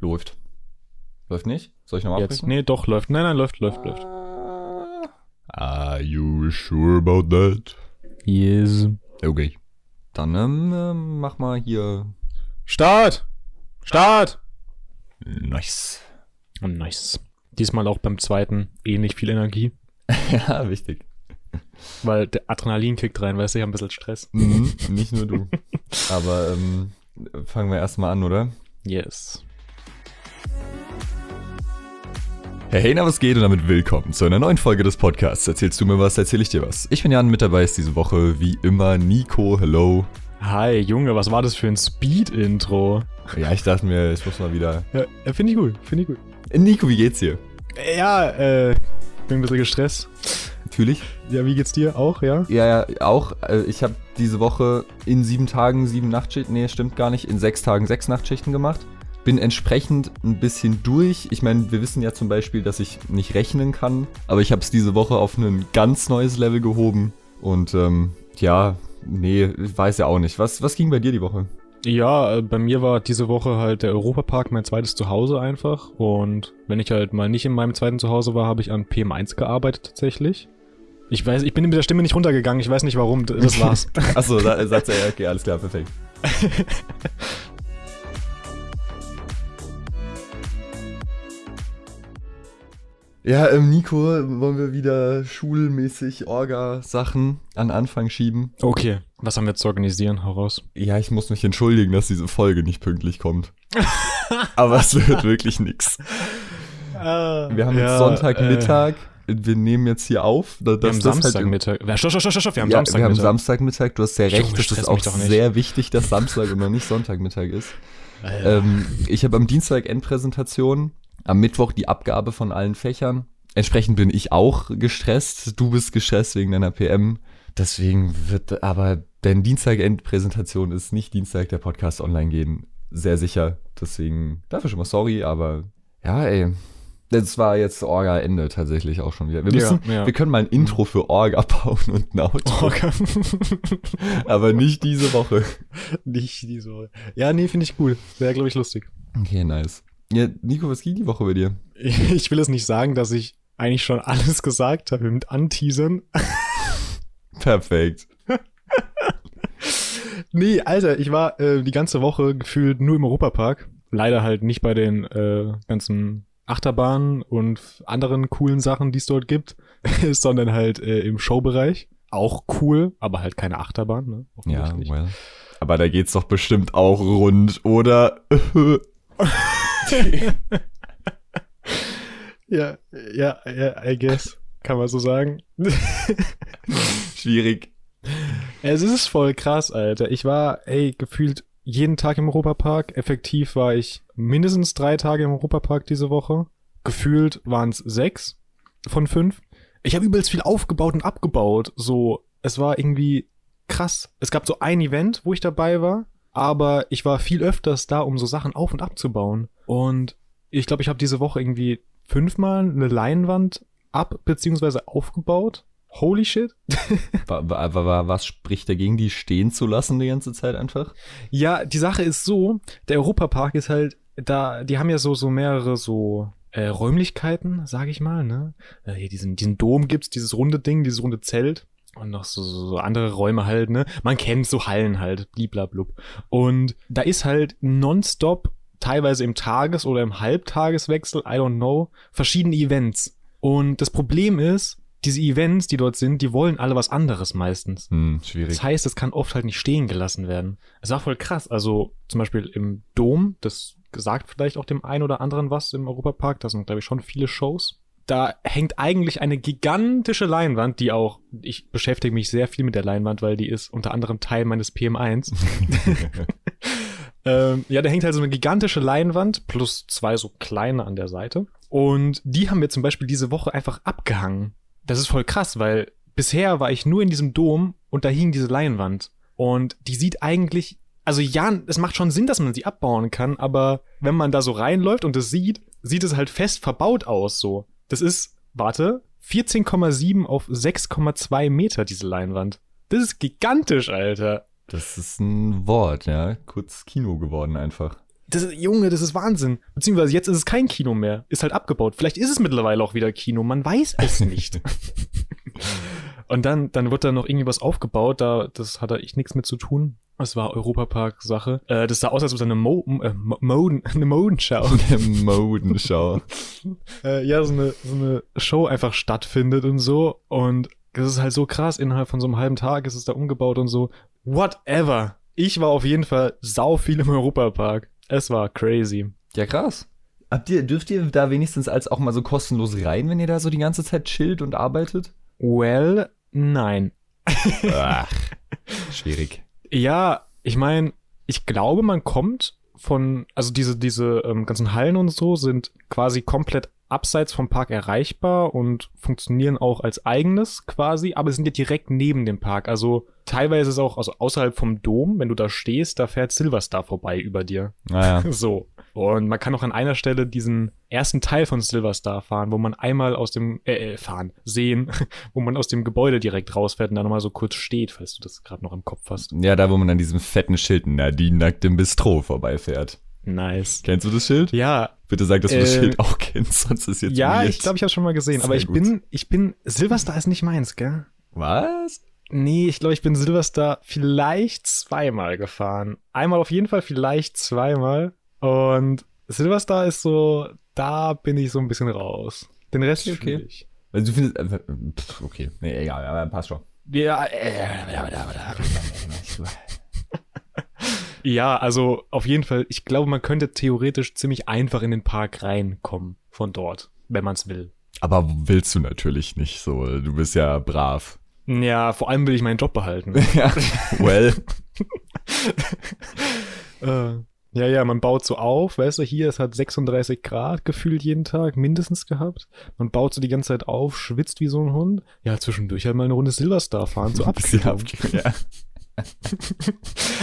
Läuft. Läuft nicht? Soll ich nochmal abbrechen? Nee, doch, läuft. Nein, nein, läuft, läuft, läuft. Are you sure about that? Yes. Okay. Dann ähm, ähm, mach mal hier. Start! Start! Nice. Nice. Diesmal auch beim zweiten ähnlich viel Energie, ja, wichtig. weil der Adrenalin kickt rein, weißt du, ich hab ein bisschen Stress. Mhm, nicht nur du. Aber ähm, fangen wir erstmal an, oder? Yes. Hey, hey, na, was geht und damit willkommen zu einer neuen Folge des Podcasts. Erzählst du mir was, erzähl ich dir was. Ich bin Jan, mit dabei ist diese Woche wie immer Nico, hello. Hi, Junge, was war das für ein Speed-Intro? Ja, ich dachte mir, ich muss mal wieder... Ja, finde ich gut, finde ich gut. Nico, wie geht's dir? Ja, äh, bin ein bisschen gestresst. Natürlich. Ja, wie geht's dir? Auch, ja? Ja, ja, auch. Äh, ich habe diese Woche in sieben Tagen sieben Nachtschichten, nee, stimmt gar nicht, in sechs Tagen sechs Nachtschichten gemacht. Bin entsprechend ein bisschen durch. Ich meine, wir wissen ja zum Beispiel, dass ich nicht rechnen kann, aber ich habe es diese Woche auf ein ganz neues Level gehoben. Und ähm, ja, nee, ich weiß ja auch nicht. Was, was ging bei dir die Woche? Ja, äh, bei mir war diese Woche halt der Europapark mein zweites Zuhause einfach. Und wenn ich halt mal nicht in meinem zweiten Zuhause war, habe ich an PM1 gearbeitet tatsächlich. Ich weiß, ich bin mit der Stimme nicht runtergegangen, ich weiß nicht warum, das war's. Achso, da, Satz, ja, okay, alles klar, perfekt. Ja, ähm, Nico, wollen wir wieder schulmäßig Orga-Sachen an Anfang schieben? okay, was haben wir jetzt zu organisieren? Hau raus. Ja, ich muss mich entschuldigen, dass diese Folge nicht pünktlich kommt. Aber es wird wirklich nix. Wir haben jetzt Sonntagmittag. Wir nehmen jetzt hier auf. da- Wir haben das halt- Samstagmittag. Ja, stopp, stopp, stopp, stopp, wir haben ja, wir haben Samstagmittag. Samstagmittag. Du hast ja recht, das stress ist auch sehr wichtig, dass Samstag und noch nicht Sonntagmittag ist. Ähm, ich habe am Dienstag Endpräsentation, am Mittwoch die Abgabe von allen Fächern. Entsprechend bin ich auch gestresst. Du bist gestresst wegen deiner PM. Deswegen wird aber, denn Dienstag Endpräsentation ist nicht Dienstag der Podcast online gehen. Sehr sicher. Deswegen dafür schon mal sorry, aber ja, ey. Das war jetzt Orga-Ende tatsächlich auch schon wieder. Wir, Ja, müssen, ja. wir können mal ein Intro für Orga bauen und ein Outro. Okay. Aber nicht diese Woche. Nicht diese Woche. Ja, nee, finde ich cool. Wäre, glaube ich, lustig. Okay, nice. Ja, Nico, was ging die Woche bei dir? Ich will es nicht sagen, dass ich eigentlich schon alles gesagt habe mit Anteasern. Perfekt. Nee, Alter, ich war äh, die ganze Woche gefühlt nur im Europapark. Leider halt nicht bei den äh, ganzen Achterbahnen und anderen coolen Sachen, die es dort gibt, sondern halt äh, im Showbereich. Auch cool, aber halt keine Achterbahn, ne? Ja, well. Aber da geht's doch bestimmt auch rund, oder? ja, ja, ja, I guess. Kann man so sagen. Schwierig. Es ist voll krass, Alter. Ich war, ey, gefühlt jeden Tag im Europapark. Effektiv war ich mindestens drei Tage im Europapark diese Woche. Gefühlt waren es sechs von fünf. Ich habe übelst viel aufgebaut und abgebaut. So, es war irgendwie krass. Es gab so ein Event, wo ich dabei war, aber ich war viel öfters da, um so Sachen auf und abzubauen. Und ich glaube, ich habe diese Woche irgendwie fünfmal eine Leinwand ab- bzw. aufgebaut. Holy shit. Wa- wa- wa- Was spricht dagegen, die stehen zu lassen die ganze Zeit einfach? Ja, die Sache ist so, der Europapark ist halt, da, die haben ja so, so mehrere so äh, Räumlichkeiten, sag ich mal, ne? Äh, hier diesen, diesen Dom gibt's, dieses runde Ding, dieses runde Zelt und noch so, so, so andere Räume halt, ne? Man kennt so Hallen halt, bliblablub. Und da ist halt nonstop, teilweise im Tages- oder im Halbtageswechsel, I don't know, verschiedene Events. Und das Problem ist, diese Events, die dort sind, die wollen alle was anderes meistens. Hm, schwierig. Das heißt, es kann oft halt nicht stehen gelassen werden. Es war voll krass. Also zum Beispiel im Dom, das sagt vielleicht auch dem einen oder anderen was im Europapark. Da sind, glaube ich, schon viele Shows. Da hängt eigentlich eine gigantische Leinwand, die auch, ich beschäftige mich sehr viel mit der Leinwand, weil die ist unter anderem Teil meines PM1. ähm, ja, da hängt halt so eine gigantische Leinwand plus zwei so kleine an der Seite. Und die haben wir zum Beispiel diese Woche einfach abgehangen. Das ist voll krass, weil bisher war ich nur in diesem Dom und da hing diese Leinwand. Und die sieht eigentlich, also ja, es macht schon Sinn, dass man sie abbauen kann, aber wenn man da so reinläuft und es sieht, sieht es halt fest verbaut aus, so. Das ist, warte, 14,7 auf 6,2 Meter, diese Leinwand. Das ist gigantisch, Alter. Das ist ein Wort, ja. Kurz Kino geworden einfach. Das ist, Junge, das ist Wahnsinn. Beziehungsweise jetzt ist es kein Kino mehr. Ist halt abgebaut. Vielleicht ist es mittlerweile auch wieder Kino. Man weiß es nicht. Und dann, dann wird da noch irgendwie was aufgebaut. Da, das hatte ich nichts mit zu tun. Das war Europapark-Sache. Äh, das sah aus, als ob da eine, Mo äh, Moden, eine Modenschau. Eine Modenschau. äh, ja, so eine, so eine Show einfach stattfindet und so. Und das ist halt so krass. Innerhalb von so einem halben Tag ist es da umgebaut und so. Whatever. Ich war auf jeden Fall sau viel im Europapark. Es war crazy. Ja, krass. Habt ihr, dürft ihr da wenigstens als auch mal so kostenlos rein, wenn ihr da so die ganze Zeit chillt und arbeitet? Well, nein. Ach, schwierig. Ja, ich meine, ich glaube, man kommt von, also diese, diese ähm, ganzen Hallen und so sind quasi komplett abseits vom Park erreichbar und funktionieren auch als eigenes quasi, aber sind ja direkt neben dem Park. Also teilweise ist es auch also außerhalb vom Dom, wenn du da stehst, da fährt Silverstar vorbei über dir. Naja. So. Und man kann auch an einer Stelle diesen ersten Teil von Silverstar fahren, wo man einmal aus dem, äh, äh fahren, sehen, wo man aus dem Gebäude direkt rausfährt und dann nochmal so kurz steht, falls du das gerade noch im Kopf hast. Ja, da, wo man an diesem fetten Schild Nadine nackt im Bistro vorbeifährt. Nice. Kennst du das Schild? Ja. Bitte sag, dass du das Äh, Schild auch kennst, sonst ist jetzt Ja, weird. ich glaube, ich habe schon mal gesehen, Sehr aber ich gut. bin, ich bin, Silverstar ist nicht meins, gell? Was? Nee, ich glaube, ich bin Silverstar vielleicht zweimal gefahren. Einmal auf jeden Fall, vielleicht zweimal. Und Silverstar ist so, da bin ich so ein bisschen raus. Den Rest Okay, okay. ich. Also du findest, äh, pff, okay, nee, egal, aber passt schon. Ja, äh, ja, also auf jeden Fall, ich glaube, man könnte theoretisch ziemlich einfach in den Park reinkommen von dort, wenn man es will. Aber willst du natürlich nicht so, du bist ja brav. Ja, vor allem will ich meinen Job behalten. ja, well. Äh, ja, ja, man baut so auf, weißt du, hier, es hat 36 Grad gefühlt jeden Tag, mindestens gehabt. Man baut so die ganze Zeit auf, schwitzt wie so ein Hund. Ja, zwischendurch halt mal eine Runde Silverstar fahren, so abkühlen. ab- ja.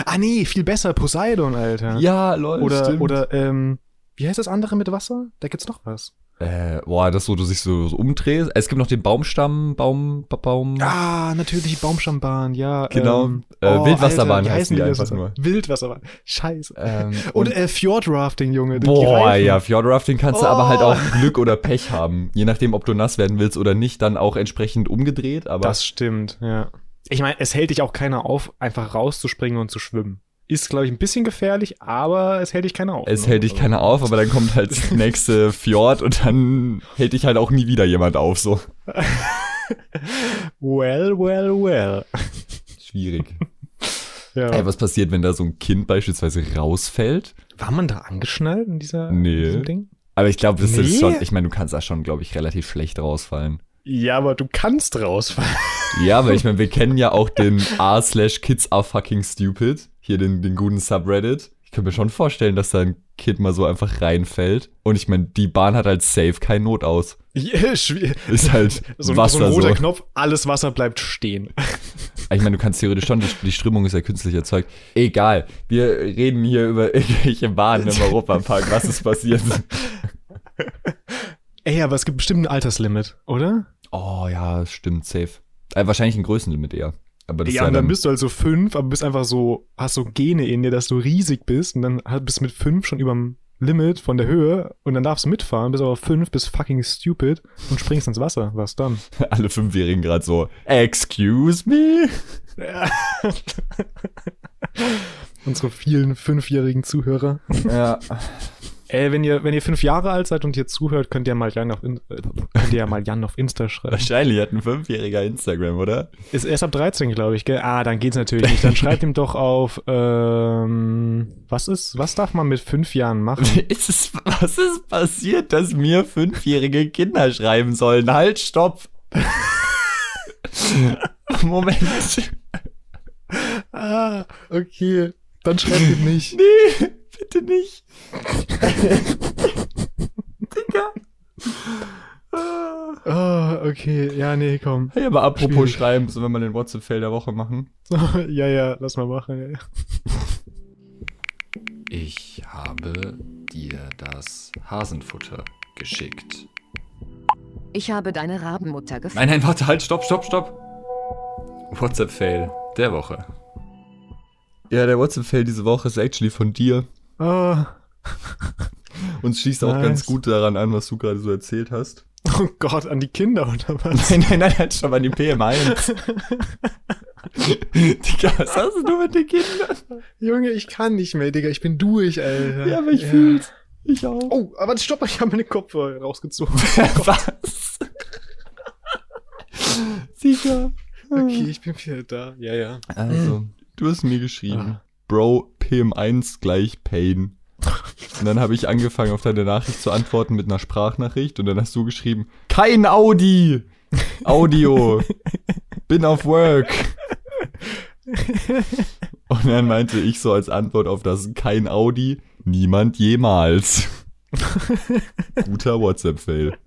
Ah, nee, viel besser, Poseidon, Alter. ja, lol, oder, stimmt. oder, ähm, wie heißt das andere mit Wasser? Da gibt's noch was. Äh, boah, das, wo du sich so, so umdrehst. Es gibt noch den Baumstamm, Baum, Ba- Baum. Ah, natürlich die Baumschammbahn, ja. Genau. Ähm, Äh, Wildwasserbahn wie heißt heißen die das? einfach nur. Wildwasserbahn. Scheiße. Ähm, Und, äh, Fjordrafting, Junge. die Boah, ja, Fjordrafting kannst du Oh. aber halt auch Glück oder Pech haben. Je nachdem, ob du nass werden willst oder nicht, dann auch entsprechend umgedreht. Aber Das stimmt, ja. Ich meine, es hält dich auch keiner auf, einfach rauszuspringen und zu schwimmen. Ist, glaube ich, ein bisschen gefährlich, aber es hält dich keiner auf. es ne? hält dich keiner auf, aber dann kommt halt das nächste Fjord und dann hält dich halt auch nie wieder jemand auf. So Well, well, well. schwierig. Ja. Ey, was passiert, wenn da so ein Kind beispielsweise rausfällt? War man da angeschnallt in dieser Nee. diesem Ding? Aber ich glaube, das Nee. ist schon, ich meine, du kannst da schon, glaube ich, relativ schlecht rausfallen. Ja, aber du kannst rausfallen. Ja, aber ich meine, wir kennen ja auch den r slash kids are fucking stupid. Hier den, den guten Subreddit. Ich könnte mir schon vorstellen, dass da ein Kind mal so einfach reinfällt. Und ich meine, die Bahn hat halt safe kein Notaus. Ja, schwi- Ist halt so, ein- Wasser so ein roter so. Knopf, alles Wasser bleibt stehen. Ich meine, du kannst theoretisch schon, die, die Strömung ist ja künstlich erzeugt. Egal, wir reden hier über irgendwelche Bahnen im Europapark. Was ist passiert? Ey, aber es gibt bestimmt ein Alterslimit, oder? Oh ja, stimmt, safe. Äh, wahrscheinlich ein Größenlimit eher. Aber das ja, ja und dann dann, bist du halt so fünf, aber bist einfach so, hast so Gene in dir, dass du riesig bist und dann bist du mit fünf schon überm Limit von der Höhe und dann darfst du mitfahren, bist aber fünf, bist fucking stupid und springst ins Wasser. Was dann? alle Fünfjährigen gerade so, excuse me? Unsere vielen fünfjährigen Zuhörer. Ja. Ey, wenn ihr, wenn ihr fünf Jahre alt seid und hier zuhört, könnt ihr mal Jan auf, In äh, könnt ihr ja mal Jan auf Insta schreiben. Wahrscheinlich hat ein Fünfjähriger Instagram, oder? Ist erst ab 13, glaube ich, gell? Ah, dann geht's natürlich nicht. Dann schreibt ihm doch auf, ähm, was ist, was darf man mit fünf Jahren machen? Ist es, was ist passiert, dass mir fünfjährige Kinder schreiben sollen? Halt, stopp! Moment. ah, okay. Dann schreibt ihm nicht. Nee, bitte nicht. Digga. Ah, okay. Ja, nee, komm. Hey, aber apropos Schwierig. schreiben, sollen wir mal den WhatsApp-Fail der Woche machen? ja, ja, lass mal machen. Ja, ja. Ich habe dir das Hasenfutter geschickt. Ich habe deine Rabenmutter gefunden. Nein, nein, warte, halt, stopp, stopp, stopp. WhatsApp-Fail der Woche. Ja, der WhatsApp-Fail diese Woche ist actually von dir. Ah, Und es schließt auch Nice. ganz gut daran an, was du gerade so erzählt hast. Oh Gott, an die Kinder oder was? Nein, nein, nein, halt schon mal die PM1. Digga, was hast du mit den Kindern? Junge, ich kann nicht mehr, Digga. Ich bin durch, Alter. Ja, aber ich fühl's. Ich auch. Oh, aber stopp, ich habe meine Kopfhörer rausgezogen. was? Sicher. Okay, ich bin wieder da. Ja, ja. Also, du hast mir geschrieben, Ah. Bro, PM1 gleich Pain. Und dann habe ich angefangen, auf deine Nachricht zu antworten mit einer Sprachnachricht und dann hast du geschrieben, kein Audi! Audio! Bin auf Work! Und dann meinte ich so als Antwort auf das kein Audi, niemand jemals. Guter WhatsApp-Fail.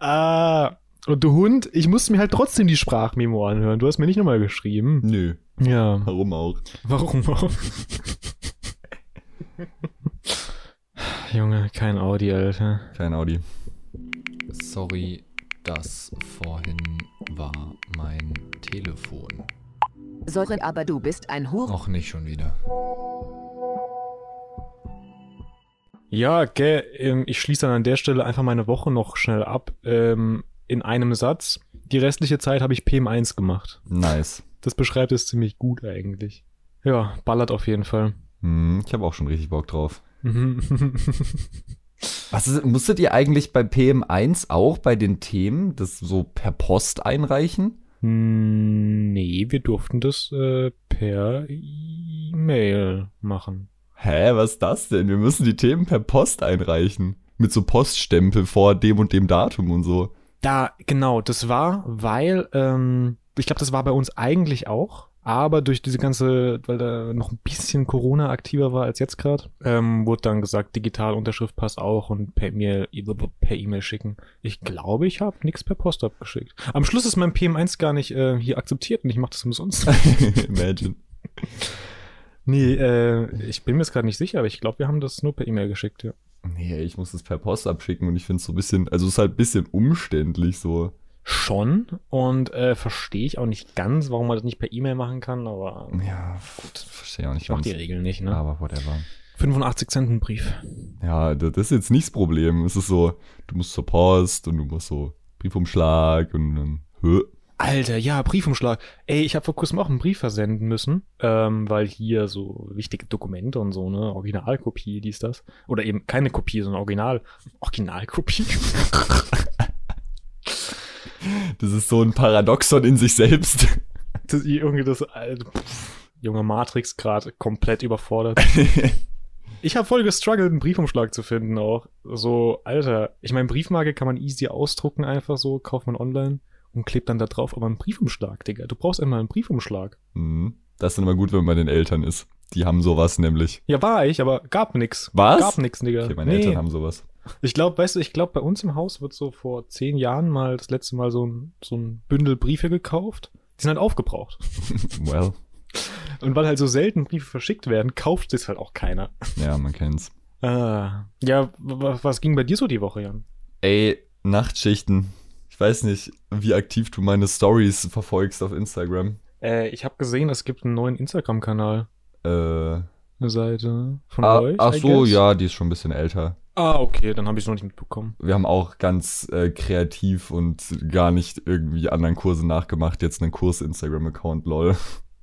Ah, und du Hund, ich musste mir halt trotzdem die Sprachmemo anhören. Du hast mir nicht nochmal geschrieben. Nö, Ja. warum auch? Warum auch? Junge, kein Audi, Alter. Kein Audi. Sorry, das vorhin war mein Telefon. Sorry, aber du bist ein Hure. Noch nicht schon wieder. Ja, gell, ähm, ich schließe dann an der Stelle einfach meine Woche noch schnell ab. Ähm, in einem Satz. Die restliche Zeit habe ich PM1 gemacht. Nice. Das beschreibt es ziemlich gut eigentlich. Ja, ballert auf jeden Fall. Hm, ich habe auch schon richtig Bock drauf. Was ist, musstet ihr eigentlich bei PM1 auch bei den Themen das so per Post einreichen? Hm, nee, wir durften das äh, per E-Mail machen. Hä, was ist das denn? Wir müssen die Themen per Post einreichen. Mit so Poststempel vor dem und dem Datum und so. Da, genau, das war, weil, ähm, ich glaube, das war bei uns eigentlich auch, aber durch diese ganze, weil da noch ein bisschen Corona aktiver war als jetzt gerade, ähm, wurde dann gesagt, digital Unterschrift passt auch und per E-Mail per E-Mail schicken. Ich glaube, ich habe nichts per Post abgeschickt. Am Schluss ist mein PM1 gar nicht äh, hier akzeptiert und ich mache das umsonst. Imagine. nee, äh, ich bin mir jetzt gerade nicht sicher, aber ich glaube, wir haben das nur per E-Mail geschickt, ja. Nee, ich muss es per Post abschicken und ich finde es so ein bisschen, also es ist halt ein bisschen umständlich so. Schon und äh, verstehe ich auch nicht ganz, warum man das nicht per E-Mail machen kann, aber Ja, gut, verstehe auch nicht. ich mach die ganz. Regeln nicht, ne? Aber whatever. 85 Cent ein Brief. Ja, das ist jetzt nicht das Problem. Es ist so, du musst zur Post und du musst so Briefumschlag und dann, hö. Alter, ja, Briefumschlag. Ey, ich habe vor kurzem auch einen Brief versenden müssen, ähm, weil hier so wichtige Dokumente und so, ne, Originalkopie, dies, das. Oder eben keine Kopie, sondern Original, Originalkopie. Das ist so ein Paradoxon in sich selbst. das, irgendwie das, Alter, pff, junge Matrix gerade komplett überfordert. Ich habe voll gestruggelt, einen Briefumschlag zu finden auch. So, Alter, ich meine, Briefmarke kann man easy ausdrucken, einfach so, kauft man online und klebt dann da drauf. Aber ein Briefumschlag, Digga, du brauchst einmal einen Briefumschlag. Hm, Das ist dann immer gut, wenn man bei den Eltern ist. Die haben sowas nämlich. Ja, war ich, aber gab nix. Was? Gab nix, Digga. Okay, meine Nee. Eltern haben sowas. Ich glaube, weißt du, ich glaube, bei uns im Haus wird so vor zehn Jahren mal das letzte Mal so ein, so ein Bündel Briefe gekauft. Die sind halt aufgebraucht. well, Und weil halt so selten Briefe verschickt werden, kauft es halt auch keiner. ja, man kennt's. Ah. Ja, was ging bei dir so die Woche, Jan? Ey, Nachtschichten. Weiß nicht, wie aktiv du meine Stories verfolgst auf Instagram. Äh, ich habe gesehen, es gibt einen neuen Instagram-Kanal. Äh, Eine Seite von ah, euch. ach so, ja, die ist schon ein bisschen älter. Ah, okay, dann habe ich es noch nicht mitbekommen. Wir haben auch ganz äh, kreativ und gar nicht irgendwie anderen Kurse nachgemacht. Jetzt einen Kurs-Instagram-Account, lol.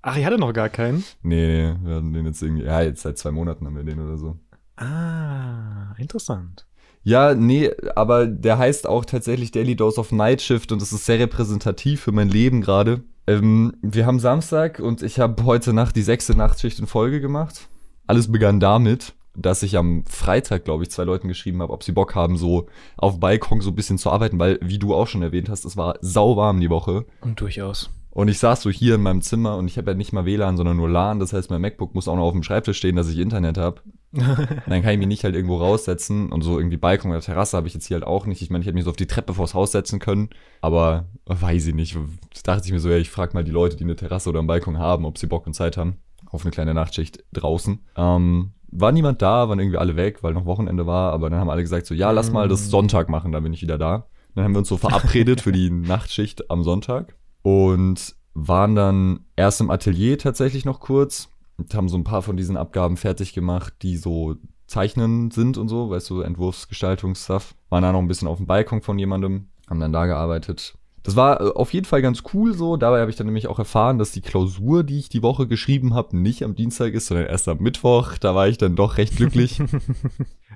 Ach, ich hatte noch gar keinen. Nee, wir haben den jetzt irgendwie, ja, jetzt seit zwei Monaten haben wir den oder so. Ah, interessant. Ja, nee, aber der heißt auch tatsächlich Daily Dose of Night Shift und das ist sehr repräsentativ für mein Leben gerade. Ähm, wir haben Samstag und ich habe heute Nacht die sechste Nachtschicht in Folge gemacht. Alles begann damit, dass ich am Freitag, glaube ich, zwei Leuten geschrieben habe, ob sie Bock haben, so auf Balkon so ein bisschen zu arbeiten, weil, wie du auch schon erwähnt hast, es war sauwarm die Woche. Und durchaus. Und ich saß so hier in meinem Zimmer und ich habe ja nicht mal WLAN, sondern nur LAN. Das heißt, mein MacBook muss auch noch auf dem Schreibtisch stehen, dass ich Internet habe. Dann kann ich mich nicht halt irgendwo raussetzen und so irgendwie Balkon oder Terrasse habe ich jetzt hier halt auch nicht. Ich meine, ich hätte mich so auf die Treppe vors Haus setzen können, aber weiß ich nicht. Da dachte ich mir so, ja, ich frage mal die Leute, die eine Terrasse oder einen Balkon haben, ob sie Bock und Zeit haben auf eine kleine Nachtschicht draußen. Ähm, war niemand da, waren irgendwie alle weg, weil noch Wochenende war, aber dann haben alle gesagt so, ja, lass mal das Sonntag machen, dann bin ich wieder da. Dann haben wir uns so verabredet für die Nachtschicht am Sonntag und waren dann erst im Atelier tatsächlich noch kurz und haben so ein paar von diesen Abgaben fertig gemacht, die so Zeichnen sind und so, weißt du, Entwurfsgestaltungsstuff. Waren da noch ein bisschen auf dem Balkon von jemandem, haben dann da gearbeitet. Das war äh, auf jeden Fall ganz cool so. Dabei habe ich dann nämlich auch erfahren, dass die Klausur, die ich die Woche geschrieben habe, nicht am Dienstag ist, sondern erst am Mittwoch. Da war ich dann doch recht glücklich.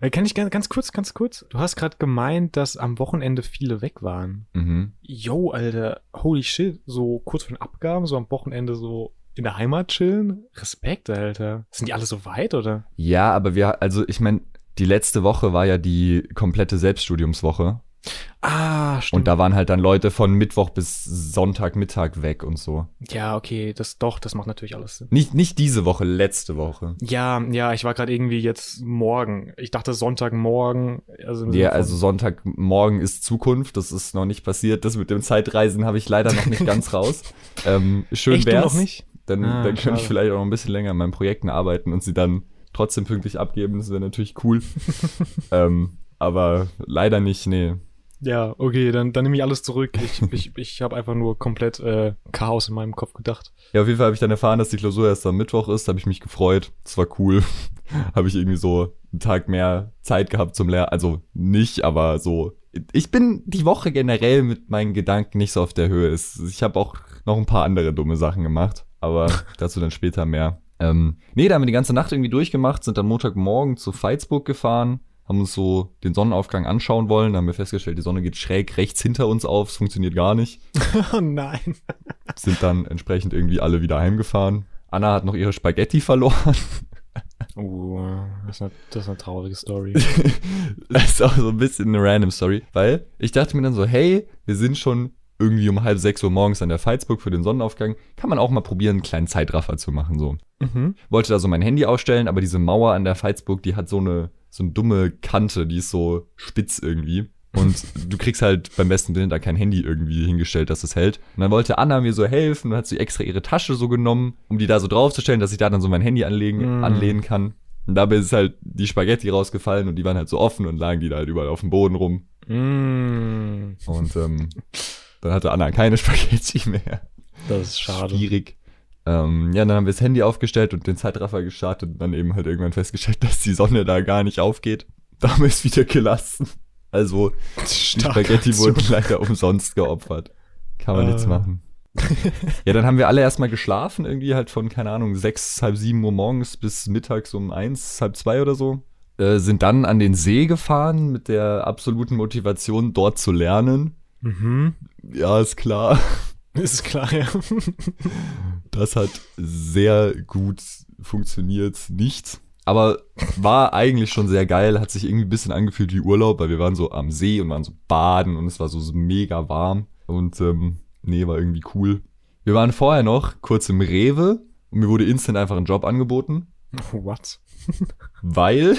Äh, Kann ich ganz, ganz kurz, ganz kurz? Du hast gerade gemeint, dass am Wochenende viele weg waren. mhm. Yo, Alter, holy shit, so kurz vor den Abgaben, so am Wochenende so in der Heimat chillen? Respekt, Alter. Sind die alle so weit, oder? Ja, aber wir, also ich meine, die letzte Woche war ja die komplette Selbststudiumswoche. Ah, stimmt. Und da waren halt dann Leute von Mittwoch bis Sonntagmittag weg und so. ja, okay, das doch, das macht natürlich alles Sinn. Nicht, nicht diese Woche, letzte Woche. Ja, ja, ich war gerade irgendwie jetzt morgen. Ich dachte Sonntagmorgen. Also Ja, also Sonntagmorgen ist Zukunft, das ist noch nicht passiert. Das mit dem Zeitreisen habe ich leider noch nicht ganz raus. Ähm, schön Echt, du wär's. noch nicht? Dann, Ah, dann könnte ich vielleicht auch noch ein bisschen länger an meinen Projekten arbeiten und sie dann trotzdem pünktlich abgeben. Das wäre natürlich cool. ähm, aber leider nicht, nee. Ja, okay, dann, dann nehme ich alles zurück. Ich, ich, ich habe einfach nur komplett äh, Chaos in meinem Kopf gedacht. Ja, auf jeden Fall habe ich dann erfahren, dass die Klausur erst am Mittwoch ist. Da habe ich mich gefreut. Das war cool. habe ich irgendwie so einen Tag mehr Zeit gehabt zum Lernen. Also nicht, aber so. Ich bin die Woche generell mit meinen Gedanken nicht so auf der Höhe. Ich habe auch noch ein paar andere dumme Sachen gemacht, aber dazu dann später mehr. Ähm, nee, da haben wir die ganze Nacht irgendwie durchgemacht, sind dann Montagmorgen zu Veitsburg gefahren, haben uns so den Sonnenaufgang anschauen wollen. Da haben wir festgestellt, die Sonne geht schräg rechts hinter uns auf. Es funktioniert gar nicht Oh nein. sind dann entsprechend irgendwie alle wieder heimgefahren. Anna hat noch ihre Spaghetti verloren. Uh, das ist eine, das ist eine traurige Story. das ist auch so ein bisschen eine random Story, weil ich dachte mir dann so, hey, wir sind schon irgendwie um halb sechs Uhr morgens an der Veitsburg für den Sonnenaufgang. Kann man auch mal probieren, einen kleinen Zeitraffer zu machen, so. mhm. Wollte da so mein Handy ausstellen, aber diese Mauer an der Veitsburg, die hat so eine, so eine dumme Kante, die ist so spitz irgendwie. Und du kriegst halt beim besten Willen da kein Handy irgendwie hingestellt, dass es hält. Und dann wollte Anna mir so helfen und hat sie extra ihre Tasche so genommen, um die da so draufzustellen, dass ich da dann so mein Handy anlegen, Mm. anlehnen kann. Und dabei ist halt die Spaghetti rausgefallen und die waren halt so offen und lagen die da halt überall auf dem Boden rum. Mm, Und ähm, dann hatte Anna keine Spaghetti mehr. das ist schade. Schwierig. Ähm, ja, dann haben wir das Handy aufgestellt und den Zeitraffer gestartet und dann eben halt irgendwann festgestellt, dass die Sonne da gar nicht aufgeht. Da haben wir es wieder gelassen. Also, die Starke Spaghetti Aktion. wurden leider umsonst geopfert. Kann man nichts Äh. machen. ja, dann haben wir alle erstmal geschlafen, irgendwie halt von, keine Ahnung, sechs, halb sieben Uhr morgens bis mittags um eins, halb zwei oder so. Äh, sind dann an den See gefahren mit der absoluten Motivation, dort zu lernen. Mhm. Ja, ist klar. Ist klar, ja. Das hat sehr gut funktioniert, nicht. Aber war eigentlich schon sehr geil, hat sich irgendwie ein bisschen angefühlt wie Urlaub, weil wir waren so am See und waren so baden und es war so mega warm. Und ähm, nee, war irgendwie cool. Wir waren vorher noch kurz im Rewe und mir wurde instant einfach ein Job angeboten, What? weil,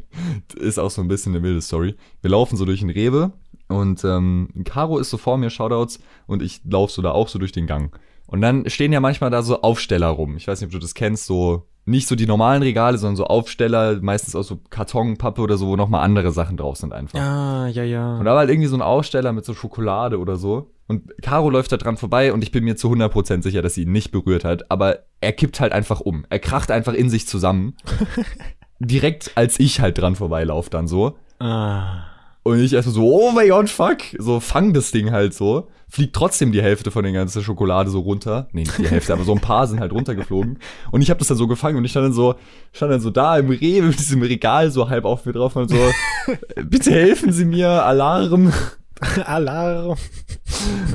ist auch so ein bisschen eine wilde Story, wir laufen so durch den Rewe und ähm, Caro ist so vor mir, Shoutouts, und ich laufe so da auch so durch den Gang. Und dann stehen ja manchmal da so Aufsteller rum. Ich weiß nicht, ob du das kennst, so nicht so die normalen Regale, sondern so Aufsteller, meistens aus so Karton, Pappe oder so, wo nochmal andere Sachen drauf sind einfach. Ah, ja, ja. Und da war halt irgendwie so ein Aufsteller mit so Schokolade oder so. Und Caro läuft da dran vorbei und ich bin mir zu 100% sicher, dass sie ihn nicht berührt hat. Aber er kippt halt einfach um. Er kracht einfach in sich zusammen. Direkt als ich halt dran vorbeilaufe dann so. ah. Und ich erst so, oh mein Gott, fuck. So, fang das Ding halt so. Fliegt trotzdem die Hälfte von der ganzen Schokolade so runter. Nee, nicht die Hälfte, aber so ein paar sind halt runtergeflogen. Und ich habe das dann so gefangen und ich stand dann so, stand dann so da im Rewe mit diesem Regal so halb auf mir drauf und so, bitte helfen Sie mir, Alarm. Alarm.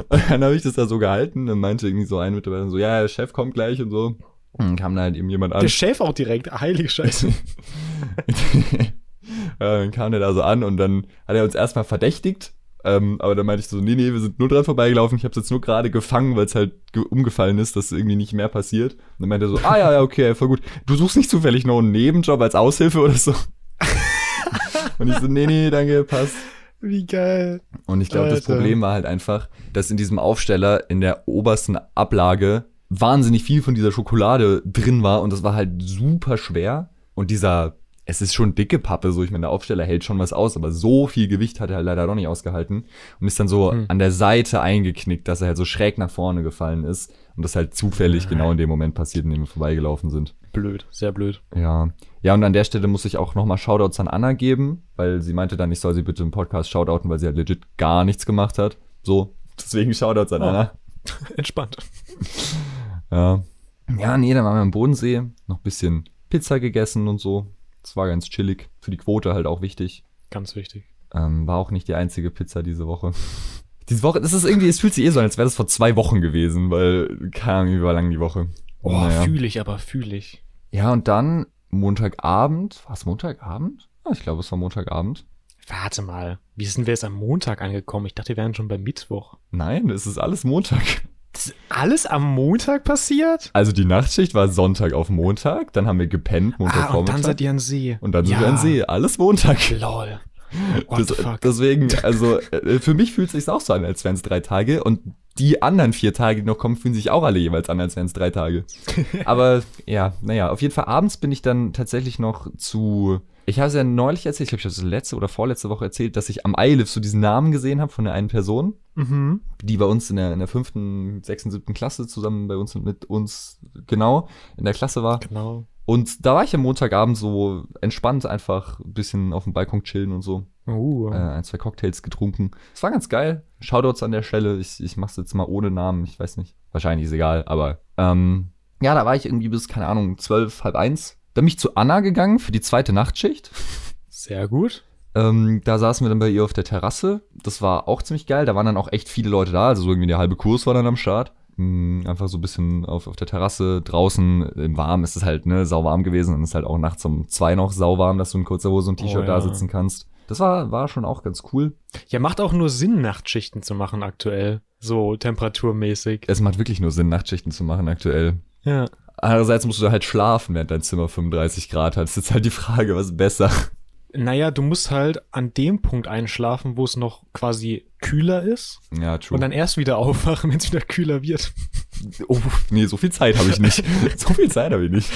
Und dann habe ich das da so gehalten und meinte irgendwie so ein Mitarbeiter so, ja, der Chef kommt gleich und so. Und dann kam da halt eben jemand an. Der Chef auch direkt. Heilige Scheiße. Ja, dann kam der da so an und dann hat er uns erstmal verdächtigt. Ähm, aber dann meinte ich so, nee, nee, wir sind nur dran vorbeigelaufen. Ich habe jetzt nur gerade gefangen, weil es halt ge- umgefallen ist, dass irgendwie nicht mehr passiert. Und dann meinte er so, ah ja, ja, okay, voll gut. Du suchst nicht zufällig noch einen Nebenjob als Aushilfe oder so? und ich so, nee, nee, danke, passt. Wie geil. Und ich glaube, das. Problem war halt einfach, dass in diesem Aufsteller in der obersten Ablage wahnsinnig viel von dieser Schokolade drin war und das war halt super schwer. Und dieser es ist schon dicke Pappe, so ich meine, der Aufsteller hält schon was aus, aber so viel Gewicht hat er halt leider doch nicht ausgehalten und ist dann so Hm. an der Seite eingeknickt, dass er halt so schräg nach vorne gefallen ist und das halt zufällig genau in dem Moment passiert, in dem wir vorbeigelaufen sind. Blöd, sehr blöd. Ja. Ja, und an der Stelle muss ich auch nochmal Shoutouts an Anna geben, weil sie meinte dann, ich soll sie bitte im Podcast shoutouten, weil sie halt legit gar nichts gemacht hat. So. Deswegen Shoutouts an Oh. Anna. Entspannt. Ja. Ja, nee, dann waren wir am Bodensee, noch ein bisschen Pizza gegessen und so. Das war ganz chillig. Für die Quote halt auch wichtig. Ganz wichtig. Ähm, war auch nicht die einzige Pizza diese Woche. Diese Woche, das ist irgendwie, es fühlt sich eh so an, als wäre das vor zwei Wochen gewesen, weil, keine Ahnung, wie war lang die Woche. Oh, Naja. fühle ich aber, fühle ich. Ja, und dann Montagabend, war es Montagabend? Ja, ich glaube, es war Montagabend. Warte mal, wie sind wir jetzt am Montag angekommen? Ich dachte, wir wären schon beim Mittwoch. Nein, es ist alles Montag. Alles am Montag passiert? Also die Nachtschicht war Sonntag auf Montag, dann haben wir gepennt, Ah, und dann seid ihr an See. und dann sind ja. wir an See. Alles Montag. Lol. What the Das, fuck? deswegen, also äh, für mich fühlt es sich auch so an, als wären es drei Tage. Und die anderen vier Tage, die noch kommen, fühlen sich auch alle jeweils an, als wären es drei Tage. Aber ja, naja, auf jeden Fall abends bin ich dann tatsächlich noch zu. Ich habe es ja neulich erzählt, ich glaube, ich habe es letzte oder vorletzte Woche erzählt, dass ich am Eilif so diesen Namen gesehen habe von der einen Person, mhm. die bei uns in der, in der fünften, sechsten, siebten Klasse zusammen bei uns und mit uns genau in der Klasse war. Genau. Und da war ich am Montagabend so entspannt, einfach ein bisschen auf dem Balkon chillen und so Uh. äh, ein, zwei Cocktails getrunken. Es war ganz geil. Shoutouts an der Stelle. Ich, ich mach's jetzt mal ohne Namen. Ich weiß nicht. Wahrscheinlich ist egal, aber ähm, ja, da war ich irgendwie bis, keine Ahnung, zwölf, halb eins. Dann bin ich zu Anna gegangen für die zweite Nachtschicht. Sehr gut. Ähm, da saßen wir dann bei ihr auf der Terrasse. Das war auch ziemlich geil. Da waren dann auch echt viele Leute da. Also so irgendwie der halbe Kurs war dann am Start. Mm, Einfach so ein bisschen auf, auf der Terrasse draußen im Warm ist es halt, ne, sauwarm gewesen. Und es ist halt auch nachts um zwei noch sauwarm, dass du in kurzer Hose und T-Shirt Oh, da ja. sitzen kannst. Das war, war schon auch ganz cool. Ja, macht auch nur Sinn, Nachtschichten zu machen aktuell. So temperaturmäßig. Es macht wirklich nur Sinn, Nachtschichten zu machen aktuell. Ja. Andererseits musst du halt schlafen, während dein Zimmer 35 Grad hat. Das ist jetzt halt die Frage, was ist besser? Naja, du musst halt an dem Punkt einschlafen, wo es noch quasi kühler ist. Ja, true. Und dann erst wieder aufwachen, wenn es wieder kühler wird. oh, nee, so viel Zeit habe ich nicht. so viel Zeit habe ich nicht.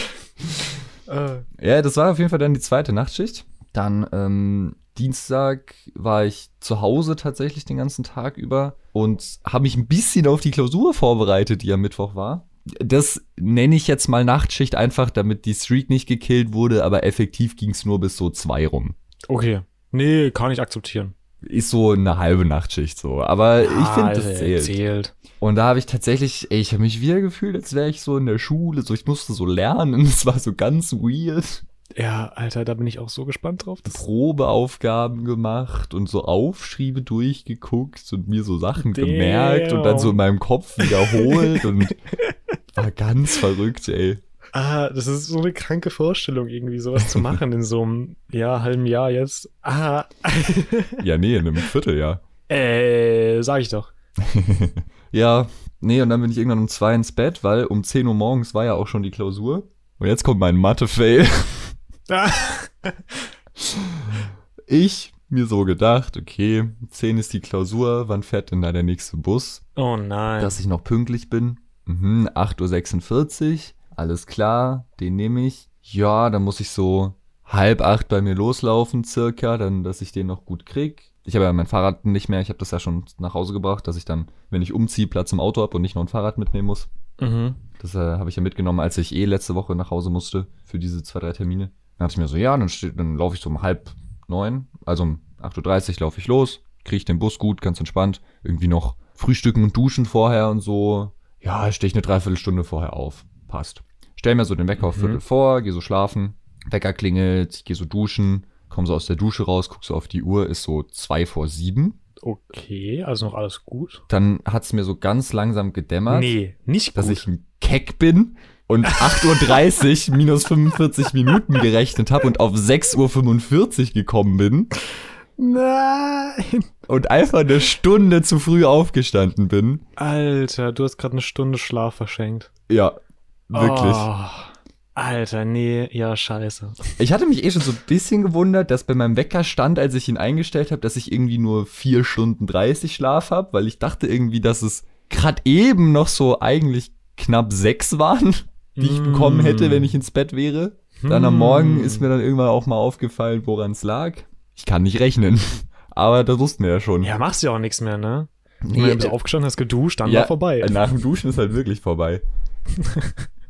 Äh, Ja, das war auf jeden Fall dann die zweite Nachtschicht. Dann ähm, Dienstag war ich zu Hause tatsächlich den ganzen Tag über und habe mich ein bisschen auf die Klausur vorbereitet, die am Mittwoch war. Das nenne ich jetzt mal Nachtschicht einfach, damit die Streak nicht gekillt wurde, aber effektiv ging es nur bis so zwei rum. okay. Nee, kann ich akzeptieren. Ist so eine halbe Nachtschicht so, aber ich finde, das zählt. zählt. Und da habe ich tatsächlich, ey, ich habe mich wieder gefühlt, als wäre ich so in der Schule, so ich musste so lernen, es war so ganz weird. Ja, Alter, da bin ich auch so gespannt drauf. Probeaufgaben gemacht und so Aufschriebe durchgeguckt und mir so Sachen Damn. gemerkt und dann so in meinem Kopf wiederholt und war ganz verrückt, ey. ah, das ist so eine kranke Vorstellung, irgendwie sowas zu machen in so einem ja, halben Jahr jetzt. Ah, Ja, nee, in einem Vierteljahr. äh, sag ich doch. Ja, nee, und dann bin ich irgendwann um zwei ins Bett, weil um 10 Uhr morgens war ja auch schon die Klausur. Und jetzt kommt mein Mathe-Fail. Ah. Ich mir so gedacht, okay, 10 ist die Klausur, wann fährt denn da der nächste Bus? Oh nein. dass ich noch pünktlich bin. Mhm, 8.46 Uhr, alles klar, den nehme ich. Ja, dann muss ich so halb acht bei mir loslaufen, circa, dann, dass ich den noch gut krieg. Ich habe ja mein Fahrrad nicht mehr, ich habe das ja schon nach Hause gebracht, dass ich dann, wenn ich umziehe, Platz im Auto habe und nicht noch ein Fahrrad mitnehmen muss. mhm. Das äh, habe ich ja mitgenommen, als ich eh letzte Woche nach Hause musste für diese zwei, drei Termine. Dann dachte ich mir so, ja, dann, steht- dann laufe ich so um halb neun, also um 8.30 Uhr laufe ich los, kriege ich den Bus gut, ganz entspannt. Irgendwie noch frühstücken und duschen vorher und so. Ja, stehe ich eine Dreiviertelstunde vorher auf. Passt. Stell mir so den Wecker auf Mhm. Viertel vor, gehe so schlafen, Wecker klingelt, ich gehe so duschen, komme so aus der Dusche raus, guck so auf die Uhr, ist so zwei vor sieben. Okay, also noch alles gut. Dann hat's mir so ganz langsam gedämmert Nee, nicht dass gut. ich ein Keck bin und 8.30 Uhr minus 45 Minuten gerechnet habe und auf 6.45 Uhr gekommen bin Nein. und einfach eine Stunde zu früh aufgestanden bin. Alter, du hast gerade eine Stunde Schlaf verschenkt. Ja, wirklich. Oh, Alter, nee, ja, scheiße. Ich hatte mich eh schon so ein bisschen gewundert, dass bei meinem Wecker stand, als ich ihn eingestellt habe, dass ich irgendwie nur 4 Stunden 30 Schlaf habe, weil ich dachte irgendwie, dass es gerade eben noch so eigentlich knapp 6 waren, die ich Mm. bekommen hätte, wenn ich ins Bett wäre. Dann am. Morgen ist mir dann irgendwann auch mal aufgefallen, woran es lag. Ich kann nicht rechnen. Aber das wussten wir ja schon. Ja, machst ja auch nichts mehr, ne? Nee, Nee, du bist aufgestanden, hast geduscht, dann ja, war vorbei. Nach dem Duschen ist halt wirklich vorbei.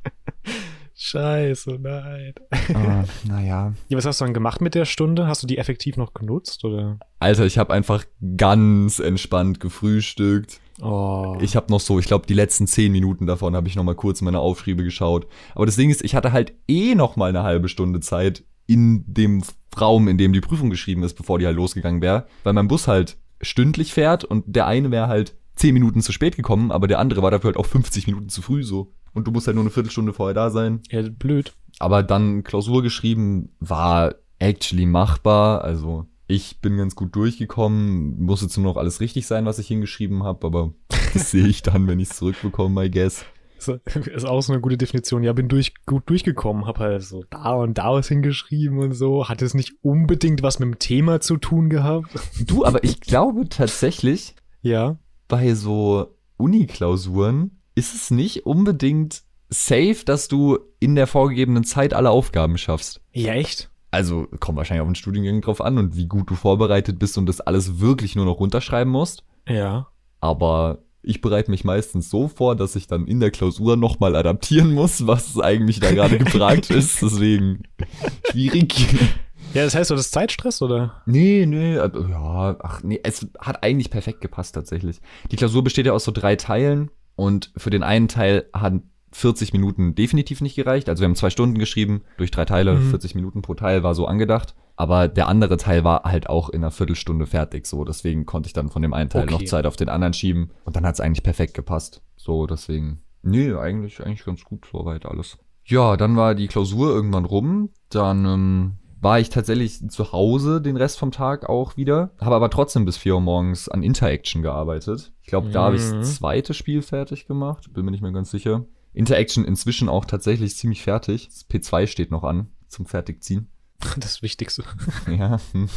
Scheiße, nein. Aber, naja. Ja, was hast du dann gemacht mit der Stunde? Hast du die effektiv noch genutzt, oder? Alter, ich habe einfach ganz entspannt gefrühstückt. Oh. Ich habe noch so, ich glaube, die letzten zehn Minuten davon habe ich noch mal kurz in meine Aufschriebe geschaut. Aber das Ding ist, ich hatte halt eh noch mal eine halbe Stunde Zeit in dem Raum, in dem die Prüfung geschrieben ist, bevor die halt losgegangen wäre, weil mein Bus halt stündlich fährt und der eine wäre halt zehn Minuten zu spät gekommen, aber der andere war dafür halt auch 50 Minuten zu früh so. Und du musst halt nur eine Viertelstunde vorher da sein. ja, blöd. Aber dann Klausur geschrieben war actually machbar. Also ich bin ganz gut durchgekommen. Muss jetzt nur noch alles richtig sein, was ich hingeschrieben habe. Aber das sehe ich dann, wenn ich es zurückbekomme, I guess. Ist, ist auch so eine gute Definition. Ja, bin durch, gut durchgekommen, hab halt so da und da was hingeschrieben und so. Hat es nicht unbedingt was mit dem Thema zu tun gehabt? Du, aber ich glaube tatsächlich, Ja. bei so Uni-Klausuren ist es nicht unbedingt safe, dass du in der vorgegebenen Zeit alle Aufgaben schaffst. Ja, echt? Also kommt wahrscheinlich auf den Studiengang drauf an und wie gut du vorbereitet bist und das alles wirklich nur noch runterschreiben musst. Ja. Aber ich bereite mich meistens so vor, dass ich dann in der Klausur nochmal adaptieren muss, was eigentlich da gerade gefragt ist. Deswegen schwierig. Ja, das heißt, du hattest Zeitstress, oder? Nee, nee, äh, ja, ach nee, es hat eigentlich perfekt gepasst tatsächlich. Die Klausur besteht ja aus so drei Teilen und für den einen Teil hat 40 Minuten definitiv nicht gereicht. Also wir haben zwei Stunden geschrieben, durch drei Teile, Mhm. 40 Minuten pro Teil war so angedacht. Aber der andere Teil war halt auch in einer Viertelstunde fertig, so. Deswegen konnte ich dann von dem einen Teil noch Okay. Zeit auf den anderen schieben. Und dann hat es eigentlich perfekt gepasst. So, deswegen. Nee, eigentlich, eigentlich ganz gut soweit alles. Ja, dann war die Klausur irgendwann rum. Dann ähm, war ich tatsächlich zu Hause den Rest vom Tag auch wieder. Habe aber trotzdem bis 4 Uhr morgens an Interaction gearbeitet. Ich glaube, da habe ich Mhm. das zweite Spiel fertig gemacht. Bin mir nicht mehr ganz sicher. Interaction inzwischen auch tatsächlich ziemlich fertig. Das P2 steht noch an zum Fertigziehen. Das Wichtigste. Ja. hm.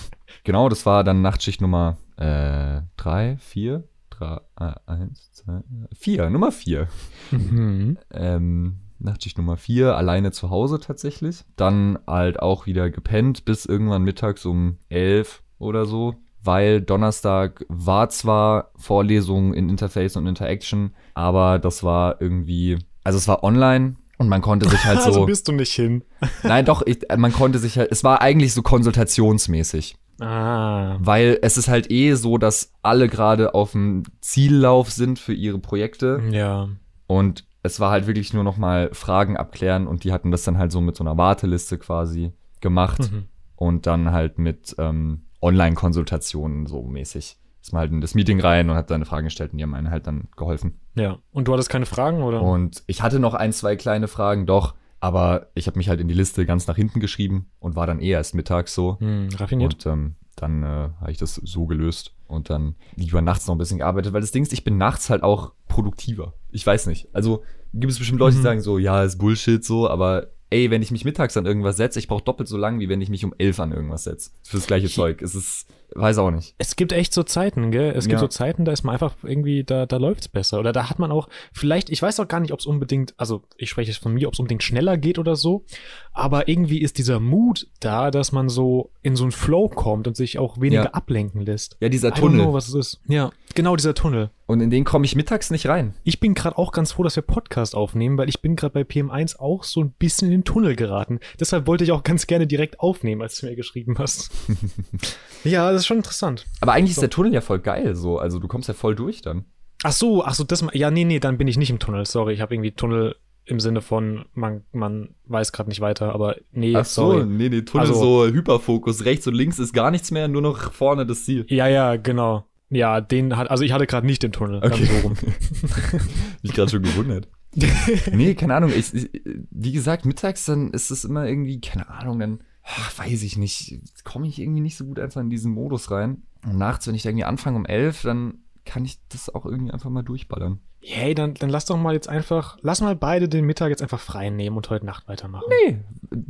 Genau, das war dann Nachtschicht Nummer äh, drei, vier, drei, äh, eins, zwei, vier, Nummer vier. Mhm. Ähm, Nachtschicht Nummer vier, alleine zu Hause tatsächlich. Dann halt auch wieder gepennt bis irgendwann mittags um elf oder so. Weil Donnerstag war zwar Vorlesung in Interface und Interaction, aber das war irgendwie, also es war online und man konnte sich halt also so. bist du nicht hin. Nein, doch, ich, man konnte sich halt, es war eigentlich so konsultationsmäßig. Ah. Weil es ist halt eh so, dass alle gerade auf dem Ziellauf sind für ihre Projekte. Ja. Und es war halt wirklich nur noch mal Fragen abklären und die hatten das dann halt so mit so einer Warteliste quasi gemacht Mhm. und dann halt mit ähm, Online-Konsultationen so mäßig. Ist man halt in das Meeting rein und hat seine Fragen gestellt und die haben einen halt dann geholfen. Ja. Und du hattest keine Fragen, oder? Und ich hatte noch ein, zwei kleine Fragen, doch, aber ich habe mich halt in die Liste ganz nach hinten geschrieben und war dann eh erst mittags so. Hm, raffiniert. Und ähm, dann äh, habe ich das so gelöst und dann lieber nachts noch ein bisschen gearbeitet, weil das Ding ist, ich bin nachts halt auch produktiver. Ich weiß nicht. Also gibt es bestimmt Leute, die Mhm. sagen so, ja, ist Bullshit so, aber ey, wenn ich mich mittags an irgendwas setze, ich brauche doppelt so lang, wie wenn ich mich um elf an irgendwas setze. Für das gleiche Zeug. Es ist, weiß auch nicht. Es gibt echt so Zeiten, gell? Es gibt Ja. so Zeiten, da ist man einfach irgendwie, da, da läuft's besser. Oder da hat man auch, vielleicht, ich weiß auch gar nicht, ob es unbedingt, also ich spreche jetzt von mir, ob es unbedingt schneller geht oder so. Aber irgendwie ist dieser Mut da, dass man so in so einen Flow kommt und sich auch weniger Ja. ablenken lässt. Ja, dieser I don't know, Tunnel. was es ist. Ja, genau dieser Tunnel. Und in den komme ich mittags nicht rein. Ich bin gerade auch ganz froh, dass wir Podcast aufnehmen, weil ich bin gerade bei PM1 auch so ein bisschen in den Tunnel geraten. Deshalb wollte ich auch ganz gerne direkt aufnehmen, als du mir geschrieben hast. ja, das ist schon interessant. Aber eigentlich So. ist der Tunnel ja voll geil so. Also du kommst ja voll durch dann. Ach so, ach so, das ja, nee, nee, dann bin ich nicht im Tunnel. Sorry, ich habe irgendwie Tunnel im Sinne von man man weiß gerade nicht weiter, aber nee, Ach so, sorry. nee, nee, Tunnel Also- so Hyperfokus. Rechts und links ist gar nichts mehr, nur noch vorne das Ziel. Ja, ja, genau. Ja, den hat also ich hatte gerade nicht den Tunnel, Okay. so rum. Mich gerade schon gewundert. nee, keine Ahnung. Ich, ich, wie gesagt, mittags dann ist es immer irgendwie, keine Ahnung, dann ach, weiß ich nicht, komme ich irgendwie nicht so gut einfach in diesen Modus rein. Und nachts, wenn ich da irgendwie anfange um elf, dann kann ich das auch irgendwie einfach mal durchballern. Hey, dann dann lass doch mal jetzt einfach lass mal beide den Mittag jetzt einfach frei nehmen und heute Nacht weitermachen. Nee,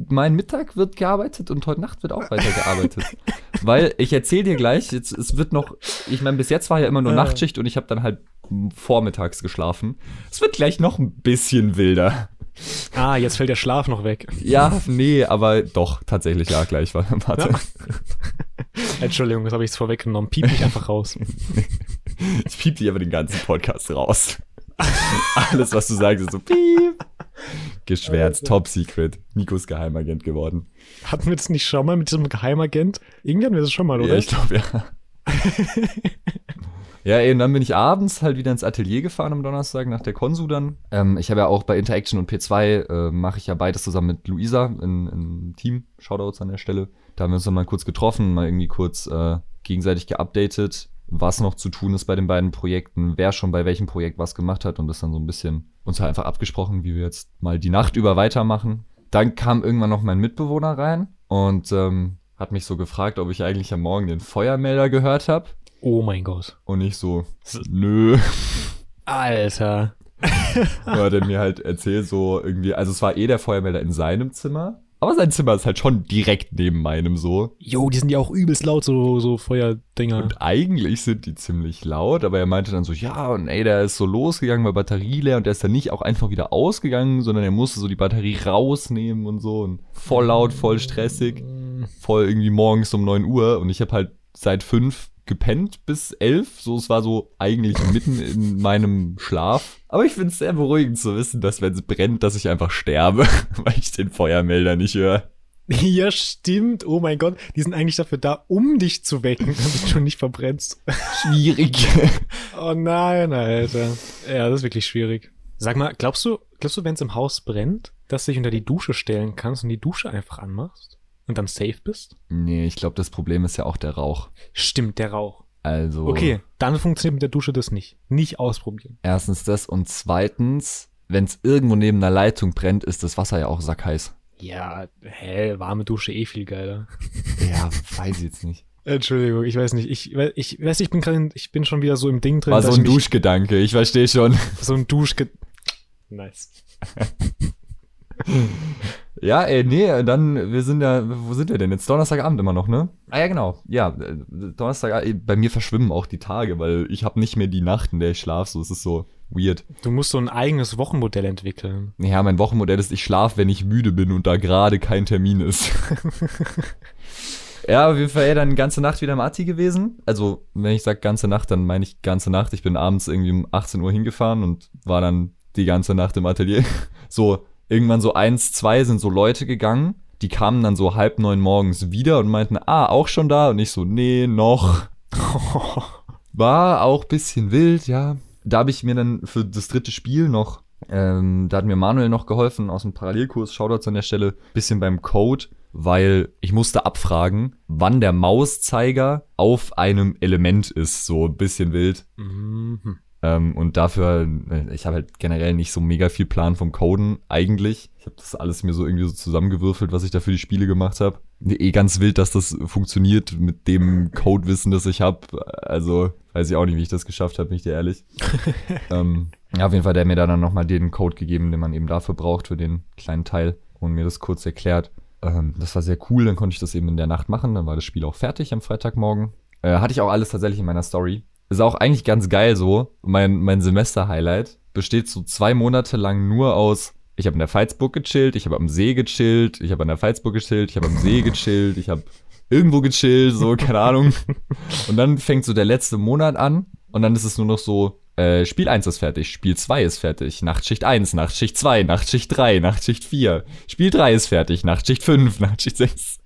mein Mittag wird gearbeitet und heute Nacht wird auch weiter gearbeitet. Weil ich erzähle dir gleich, jetzt, es wird noch, ich meine, bis jetzt war ja immer nur Ja. Nachtschicht und ich habe dann halt vormittags geschlafen. Es wird gleich noch ein bisschen wilder. Ah, jetzt fällt der Schlaf noch weg. Ja, nee, aber doch, tatsächlich, ja, gleich war Warte. Entschuldigung, das habe ich jetzt vorweggenommen. Piep mich einfach raus. Ich piep dich aber den ganzen Podcast raus. Alles, was du sagst, ist so piep. Geschwärzt, top secret. Nikos Geheimagent geworden. Hatten wir das nicht schon mal mit diesem Geheimagent? Irgendwie hatten wir das schon mal, oder? Ja, ich glaube, ja. Ja, ey, und dann bin ich abends halt wieder ins Atelier gefahren am Donnerstag nach der Konsu dann. Ähm, ich habe ja auch bei Interaction und P2 äh, mache ich ja beides zusammen mit Luisa in, in Team. Shoutouts an der Stelle. Da haben wir uns dann mal kurz getroffen, mal irgendwie kurz äh, gegenseitig geupdatet, was noch zu tun ist bei den beiden Projekten, wer schon bei welchem Projekt was gemacht hat und das dann so ein bisschen uns halt einfach abgesprochen, wie wir jetzt mal die Nacht über weitermachen. Dann kam irgendwann noch mein Mitbewohner rein und ähm, hat mich so gefragt, ob ich eigentlich am Morgen den Feuermelder gehört habe. Oh mein Gott. Und ich so, nö. Alter. Hat er mir halt erzählt, so irgendwie, also es war eh der Feuermelder in seinem Zimmer. Aber sein Zimmer ist halt schon direkt neben meinem so. Jo, die sind ja auch übelst laut, so, so Feuerdinger. Und eigentlich sind die ziemlich laut, aber er meinte dann so, ja, und ey, der ist so losgegangen, war Batterie leer und der ist dann nicht auch einfach wieder ausgegangen, sondern er musste so die Batterie rausnehmen und so und voll laut, voll stressig, voll irgendwie morgens um 9 Uhr und ich habe halt seit fünf gepennt bis elf, so es war so eigentlich mitten in meinem Schlaf. Aber ich finde es sehr beruhigend zu wissen, dass wenn es brennt, dass ich einfach sterbe, weil ich den Feuermelder nicht höre. Ja, stimmt. Oh mein Gott. Die sind eigentlich dafür da, um dich zu wecken, damit du nicht verbrennst. Schwierig. Oh nein, Alter. Ja, das ist wirklich schwierig. Sag mal, glaubst du, glaubst du, wenn es im Haus brennt, dass du dich unter die Dusche stellen kannst und die Dusche einfach anmachst? Und dann safe bist? Nee, ich glaube, das Problem ist ja auch der Rauch. Stimmt, der Rauch. Also. Okay, dann funktioniert mit der Dusche das nicht. Nicht ausprobieren. Erstens das und zweitens, wenn es irgendwo neben einer Leitung brennt, ist das Wasser ja auch sackheiß. Ja, hä, warme Dusche eh viel geiler. Ja, weiß ich jetzt nicht. Entschuldigung, ich weiß nicht. Ich, ich weiß, ich bin gerade, ich bin schon wieder so im Ding drin. War so ein ich Duschgedanke, ich verstehe schon. So ein Duschge... Nice. Ja, ey, nee, dann, wir sind ja, wo sind wir denn jetzt? Donnerstagabend immer noch, ne? Ah ja, genau. Ja, äh, Donnerstag, äh, bei mir verschwimmen auch die Tage, weil ich habe nicht mehr die Nacht, in der ich schlafe, so es ist so weird. Du musst so ein eigenes Wochenmodell entwickeln. Ja, mein Wochenmodell ist, ich schlafe, wenn ich müde bin und da gerade kein Termin ist. ja, auf jeden Fall, ey, dann ganze Nacht wieder im Ati gewesen. Also, wenn ich sag ganze Nacht, dann meine ich ganze Nacht. Ich bin abends irgendwie um 18 Uhr hingefahren und war dann die ganze Nacht im Atelier. So, irgendwann so eins, zwei sind so Leute gegangen. Die kamen dann so halb neun morgens wieder und meinten, ah, auch schon da? Und ich so, nee, noch. War auch bisschen wild, ja. Da habe ich mir dann für das dritte Spiel noch, ähm, da hat mir Manuel noch geholfen aus dem Parallelkurs, Shoutouts an der Stelle, bisschen beim Code, weil ich musste abfragen, wann der Mauszeiger auf einem Element ist, so ein bisschen wild. Mhm. Ähm, und dafür, ich habe halt generell nicht so mega viel Plan vom Coden eigentlich. Ich habe das alles mir so irgendwie so zusammengewürfelt, was ich da für die Spiele gemacht habe. Eh ganz wild, dass das funktioniert mit dem Codewissen, das ich habe. Also weiß ich auch nicht, wie ich das geschafft habe, bin ich dir ehrlich. ähm, ja, auf jeden Fall, der hat mir da dann nochmal den Code gegeben, den man eben dafür braucht, für den kleinen Teil und mir das kurz erklärt. Ähm, das war sehr cool, dann konnte ich das eben in der Nacht machen. Dann war das Spiel auch fertig am Freitagmorgen. Äh, hatte ich auch alles tatsächlich in meiner Story. Ist auch eigentlich ganz geil so. Mein, mein Semester-Highlight besteht so zwei Monate lang nur aus, ich habe in der Veitsburg gechillt, ich habe am See gechillt, ich habe an der Veitsburg gechillt, ich habe am See gechillt, ich habe irgendwo gechillt, so, keine Ahnung. Und dann fängt so der letzte Monat an und dann ist es nur noch so, äh, Spiel 1 ist fertig, Spiel 2 ist fertig, Nachtschicht 1, Nachtschicht 2, Nachtschicht 3, Nachtschicht 4, Spiel 3 ist fertig, Nachtschicht 5, Nachtschicht 6.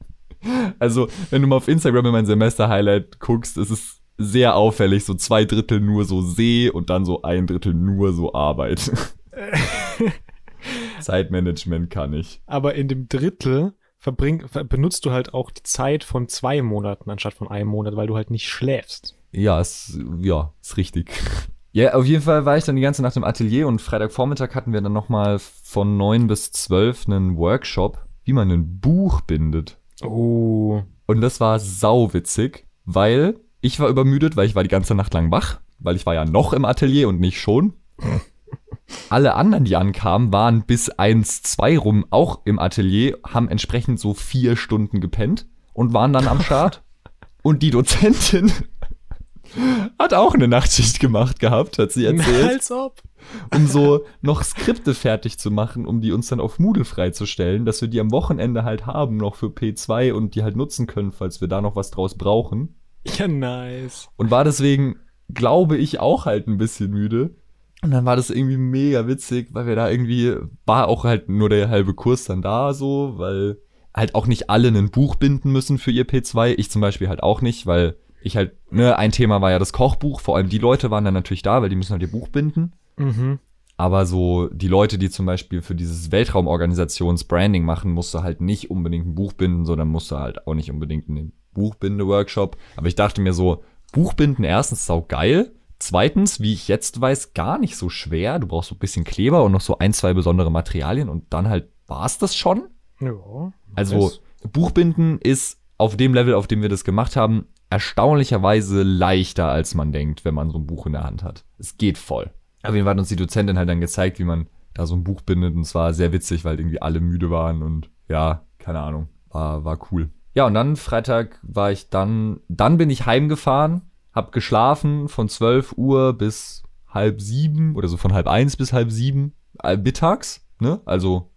Also, wenn du mal auf Instagram in mein Semester-Highlight guckst, ist es sehr auffällig, so zwei Drittel nur so See und dann so ein Drittel nur so Arbeit. Zeitmanagement kann ich. Aber in dem Drittel verbring, ver- benutzt du halt auch die Zeit von zwei Monaten anstatt von einem Monat, weil du halt nicht schläfst. Ja, ist, ja, ist richtig. Ja, auf jeden Fall war ich dann die ganze Nacht im Atelier und Freitagvormittag hatten wir dann nochmal von neun bis zwölf einen Workshop, wie man ein Buch bindet. Oh. Und das war sauwitzig, weil ich war übermüdet, weil ich war die ganze Nacht lang wach, weil ich war ja noch im Atelier und nicht schon. Alle anderen, die ankamen, waren bis 1, 2 rum auch im Atelier, haben entsprechend so vier Stunden gepennt und waren dann am Start. Und die Dozentin hat auch eine Nachtschicht gemacht gehabt, hat sie erzählt, Als ob. um so noch Skripte fertig zu machen, um die uns dann auf Moodle freizustellen, dass wir die am Wochenende halt haben, noch für P2 und die halt nutzen können, falls wir da noch was draus brauchen. Ja, nice. Und war deswegen, glaube ich, auch halt ein bisschen müde. Und dann war das irgendwie mega witzig, weil wir da irgendwie, war auch halt nur der halbe Kurs dann da so, weil halt auch nicht alle ein Buch binden müssen für ihr P2. Ich zum Beispiel halt auch nicht, weil ich halt, ne, ein Thema war ja das Kochbuch. Vor allem die Leute waren dann natürlich da, weil die müssen halt ihr Buch binden. Mhm. Aber so die Leute, die zum Beispiel für dieses Weltraumorganisationsbranding machen, musste halt nicht unbedingt ein Buch binden, sondern musste halt auch nicht unbedingt in den Buchbinde-Workshop. Aber ich dachte mir so, Buchbinden erstens sau geil. Zweitens, wie ich jetzt weiß, gar nicht so schwer. Du brauchst so ein bisschen Kleber und noch so ein, zwei besondere Materialien und dann halt war's das schon. Ja. Also nice. Buchbinden ist auf dem Level, auf dem wir das gemacht haben, erstaunlicherweise leichter, als man denkt, wenn man so ein Buch in der Hand hat. Es geht voll. Auf jeden Fall hat uns die Dozentin halt dann gezeigt, wie man da so ein Buch bindet und es war sehr witzig, weil irgendwie alle müde waren und ja, keine Ahnung, war, war cool. Ja, und dann Freitag war ich dann, dann bin ich heimgefahren, hab geschlafen von 12 Uhr bis halb sieben oder so von halb eins bis halb sieben äh, mittags, ne? Also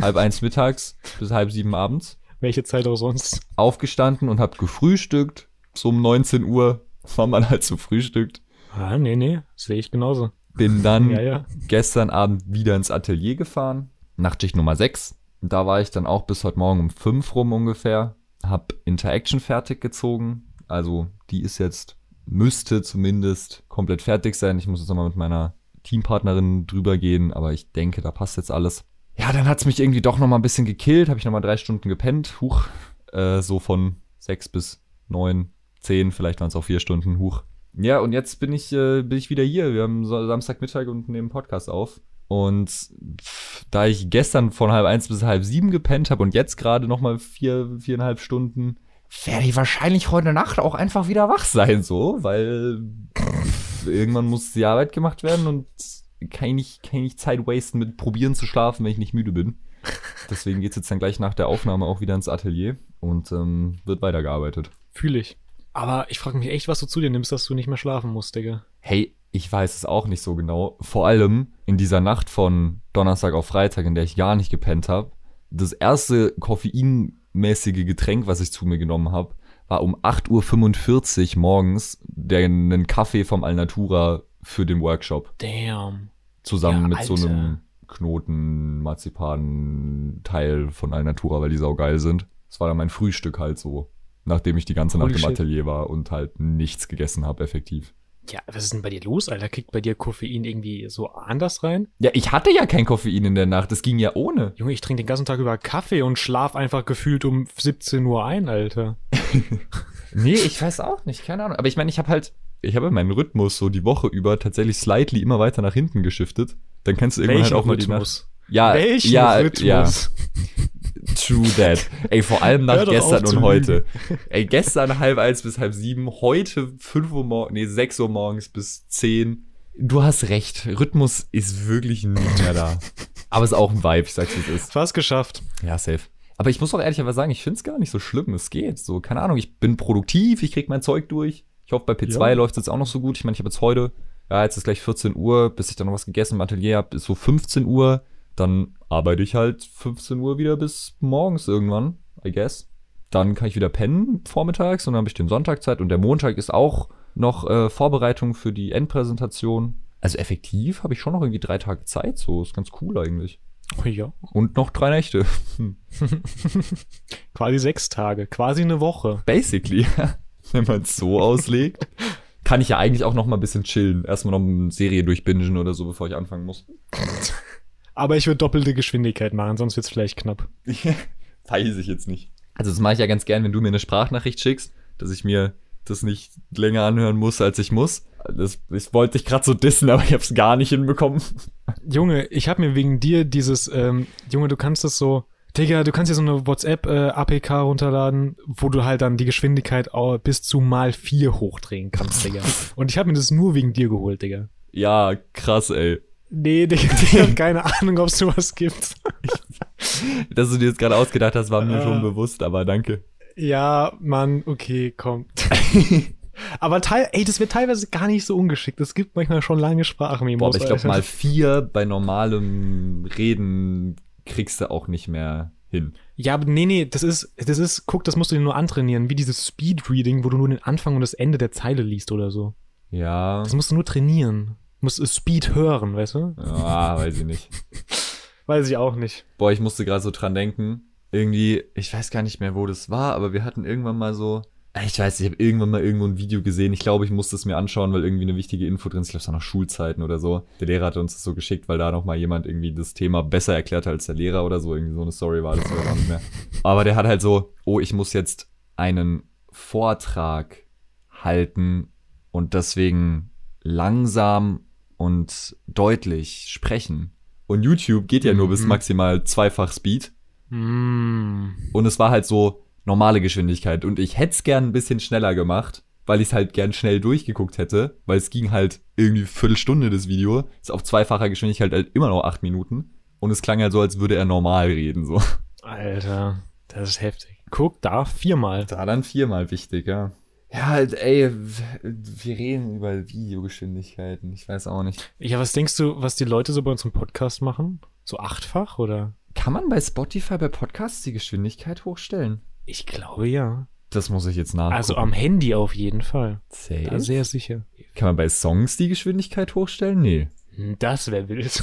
halb eins mittags bis halb sieben abends Welche Zeit auch sonst. aufgestanden und hab gefrühstückt. So um 19 Uhr war man halt so frühstückt. Ah, nee, nee, sehe ich genauso. Bin dann Ja, ja. gestern Abend wieder ins Atelier gefahren. Nachtschicht Nummer 6. Und da war ich dann auch bis heute Morgen um 5 rum ungefähr. Hab Interaction fertig gezogen. Also die ist jetzt, müsste zumindest komplett fertig sein. Ich muss jetzt nochmal mit meiner Teampartnerin drüber gehen, aber ich denke, da passt jetzt alles. Ja, dann hat's mich irgendwie doch nochmal ein bisschen gekillt. Habe ich nochmal drei Stunden gepennt. Huch. Äh, so von 6 bis 9, 10, vielleicht waren es auch vier Stunden. Huch. Ja, und jetzt bin ich, äh, bin ich wieder hier. Wir haben Samstagmittag und nehmen Podcast auf. Und pff, da ich gestern von halb eins bis halb sieben gepennt habe und jetzt gerade nochmal vier, viereinhalb Stunden, werde ich wahrscheinlich heute Nacht auch einfach wieder wach sein, so, weil pff, irgendwann muss die Arbeit gemacht werden und kann ich nicht, kann ich Zeit wasten mit probieren zu schlafen, wenn ich nicht müde bin. Deswegen geht's jetzt dann gleich nach der Aufnahme auch wieder ins Atelier und ähm, wird weitergearbeitet. Fühle ich. Aber ich frage mich echt, was du zu dir nimmst, dass du nicht mehr schlafen musst, Digga. Hey, ich weiß es auch nicht so genau. Vor allem in dieser Nacht von Donnerstag auf Freitag, in der ich gar nicht gepennt habe. Das erste koffeinmäßige Getränk, was ich zu mir genommen habe, war um 8.45 Uhr morgens der, einen Kaffee vom Alnatura für den Workshop. Damn. Zusammen Ja, mit so Alter. einem Knoten, Marzipan Teil von Alnatura, weil die saugeil sind. Das war dann mein Frühstück halt so. Nachdem ich die ganze Nacht Holy im shit. Atelier war und halt nichts gegessen habe, effektiv. Ja, was ist denn bei dir los, Alter? Kriegt bei dir Koffein irgendwie so anders rein? Ja, ich hatte ja kein Koffein in der Nacht, das ging ja ohne. Junge, ich trinke den ganzen Tag über Kaffee und schlaf einfach gefühlt um 17 Uhr ein, Alter. Nee, ich weiß auch nicht, keine Ahnung. Aber ich meine, ich habe halt, ich habe meinen Rhythmus so die Woche über tatsächlich slightly immer weiter nach hinten geschiftet. Dann kannst du irgendwann halt auch mal die Nacht. Ja, Welchen ja, Rhythmus? ja, true that. Ey, vor allem nach gestern und heute. Ey, gestern halb eins bis halb sieben, heute fünf Uhr morgens, nee, sechs Uhr morgens bis zehn. Du hast recht, Rhythmus ist wirklich nicht mehr da. Aber es ist auch ein Vibe, ich sag's wie es ist. Fast geschafft. Ja, safe. Aber ich muss auch ehrlicherweise sagen, ich find's gar nicht so schlimm. Es geht. So, keine Ahnung, ich bin produktiv, ich krieg mein Zeug durch. Ich hoffe, bei P2 Ja. läuft's jetzt auch noch so gut. Ich meine, ich habe jetzt heute, ja, jetzt ist gleich 14 Uhr, bis ich dann noch was gegessen im Atelier hab, ist so 15 Uhr. Dann arbeite ich halt 15 Uhr wieder bis morgens irgendwann, I guess. Dann kann ich wieder pennen vormittags und dann habe ich den Sonntag Zeit und der Montag ist auch noch äh, Vorbereitung für die Endpräsentation. Also effektiv habe ich schon noch irgendwie drei Tage Zeit, so ist ganz cool eigentlich. Oh ja. Und noch drei Nächte. Quasi sechs Tage. Quasi eine Woche. Basically, wenn man es so auslegt, kann ich ja eigentlich auch noch mal ein bisschen chillen. Erstmal noch eine Serie durchbingen oder so, bevor ich anfangen muss. Aber ich würde doppelte Geschwindigkeit machen, sonst wird's vielleicht knapp. Weiß ich jetzt nicht. Also das mache ich ja ganz gern, wenn du mir eine Sprachnachricht schickst, dass ich mir das nicht länger anhören muss, als ich muss. Das, ich wollte dich gerade so dissen, aber ich habe es gar nicht hinbekommen. Junge, ich habe mir wegen dir dieses, ähm, Junge, du kannst das so, Digga, du kannst dir so eine WhatsApp-APK runterladen, wo du halt dann die Geschwindigkeit au- bis zu mal vier hochdrehen kannst, Digga. Und ich habe mir das nur wegen dir geholt, Digga. Ja, krass, ey. Nee, Digga, ich habe keine Ahnung, ob es sowas gibt. Dass du dir jetzt gerade ausgedacht hast, war mir Ah. schon bewusst, aber danke. Ja, Mann, okay, komm. Aber teil, ey, das wird teilweise gar nicht so ungeschickt. Es gibt manchmal schon lange Sprachmemos. Boah, aber ich glaube mal vier bei normalem Reden kriegst du auch nicht mehr hin. Ja, aber nee, nee, das ist, das ist, guck, das musst du dir nur antrainieren, wie dieses Speedreading, wo du nur den Anfang und das Ende der Zeile liest oder so. Ja. Das musst du nur trainieren. Musst es Speed hören, weißt du? Ja, weiß ich nicht. Weiß ich auch nicht. Boah, ich musste gerade so dran denken. Irgendwie, ich weiß gar nicht mehr, wo das war, aber wir hatten irgendwann mal so. Äh, Ich weiß, ich habe irgendwann mal irgendwo ein Video gesehen. Ich glaube, ich musste es mir anschauen, weil irgendwie eine wichtige Info drin ist. Ich glaube, es war noch Schulzeiten oder so. Der Lehrer hatte uns das so geschickt, weil da noch mal jemand irgendwie das Thema besser erklärt hat als der Lehrer oder so. Irgendwie so eine Story war das oder nicht mehr. Aber der hat halt so, oh, ich muss jetzt einen Vortrag halten und deswegen langsam und deutlich sprechen. Und YouTube geht ja nur bis Mhm. maximal zweifach Speed. Mm. Und es war halt so normale Geschwindigkeit. Und ich hätte es gern ein bisschen schneller gemacht, weil ich es halt gern schnell durchgeguckt hätte, weil es ging halt irgendwie Viertelstunde das Video. Ist auf zweifacher Geschwindigkeit halt immer noch acht Minuten. Und es klang halt so, als würde er normal reden, so. Alter, das ist heftig. Guck, da viermal. Da dann viermal wichtig, ja. Ja, halt, ey, wir reden über Videogeschwindigkeiten. Ich weiß auch nicht. Ja, was denkst du, was die Leute so bei unserem Podcast machen? So achtfach oder? Kann man bei Spotify bei Podcasts die Geschwindigkeit hochstellen? Ich glaube ja. Das muss ich jetzt nachgucken. Also am Handy auf jeden Fall. Safe? Da sehr sicher. Kann man bei Songs die Geschwindigkeit hochstellen? Nee. Das wäre wild.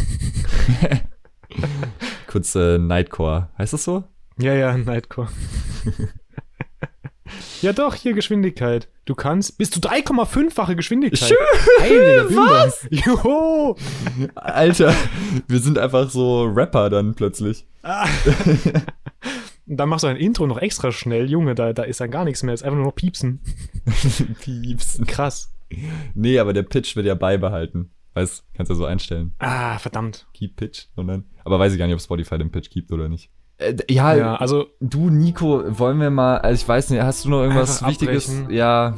Kurz äh, Nightcore. Heißt das so? ja, ja, Nightcore. ja doch, hier Geschwindigkeit. Du kannst bis zu 3,5-fache Geschwindigkeit. Schön. Heiliger Bimbam. Joho. Alter, wir sind einfach so Rapper dann plötzlich. Und dann machst du ein Intro noch extra schnell. Junge, da, da ist dann gar nichts mehr. ist einfach nur noch Piepsen. Pieps. Krass. Nee, aber der Pitch wird ja beibehalten. Weißt, kannst du so einstellen. Ah, verdammt. Keep Pitch dann. Aber weiß ich gar nicht, ob Spotify den Pitch gibt oder nicht. Äh, ja, Ja, also, du, Nico, wollen wir mal, also ich weiß nicht, hast du noch irgendwas Wichtiges? abbrechen. Ja,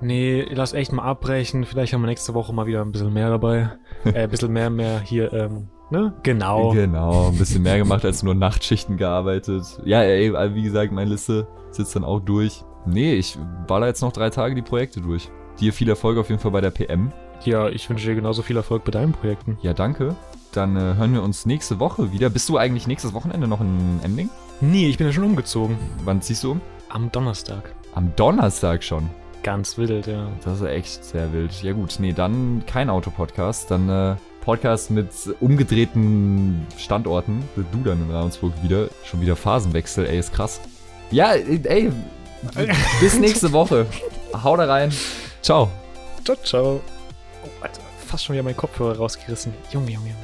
nee, lass echt mal abbrechen. Vielleicht haben wir nächste Woche mal wieder ein bisschen mehr dabei. äh, ein bisschen mehr, mehr hier, ähm, ne? Genau. genau, ein bisschen mehr gemacht als nur Nachtschichten gearbeitet. Ja, ey, wie gesagt, meine Liste sitzt dann auch durch. Nee, ich war da jetzt noch drei Tage die Projekte durch. Dir viel Erfolg auf jeden Fall bei der PM. Ja, ich wünsche dir genauso viel Erfolg bei deinen Projekten. Ja, danke. Dann äh, hören wir uns nächste Woche wieder. Bist du eigentlich nächstes Wochenende noch in Ending? Nee, ich bin ja schon umgezogen. Wann ziehst du um? Am Donnerstag. Am Donnerstag schon. Ganz wild, ja. Das ist echt sehr wild. Ja gut, nee, dann kein Autopodcast. Dann äh, Podcast mit umgedrehten Standorten. Du dann in Ravensburg wieder. Schon wieder Phasenwechsel, ey, ist krass. Ja, ey, bis nächste Woche. Hau da rein. Ciao. Ciao, ciao. Oh, Alter, fast schon wieder mein Kopfhörer rausgerissen. Junge, Junge, Junge.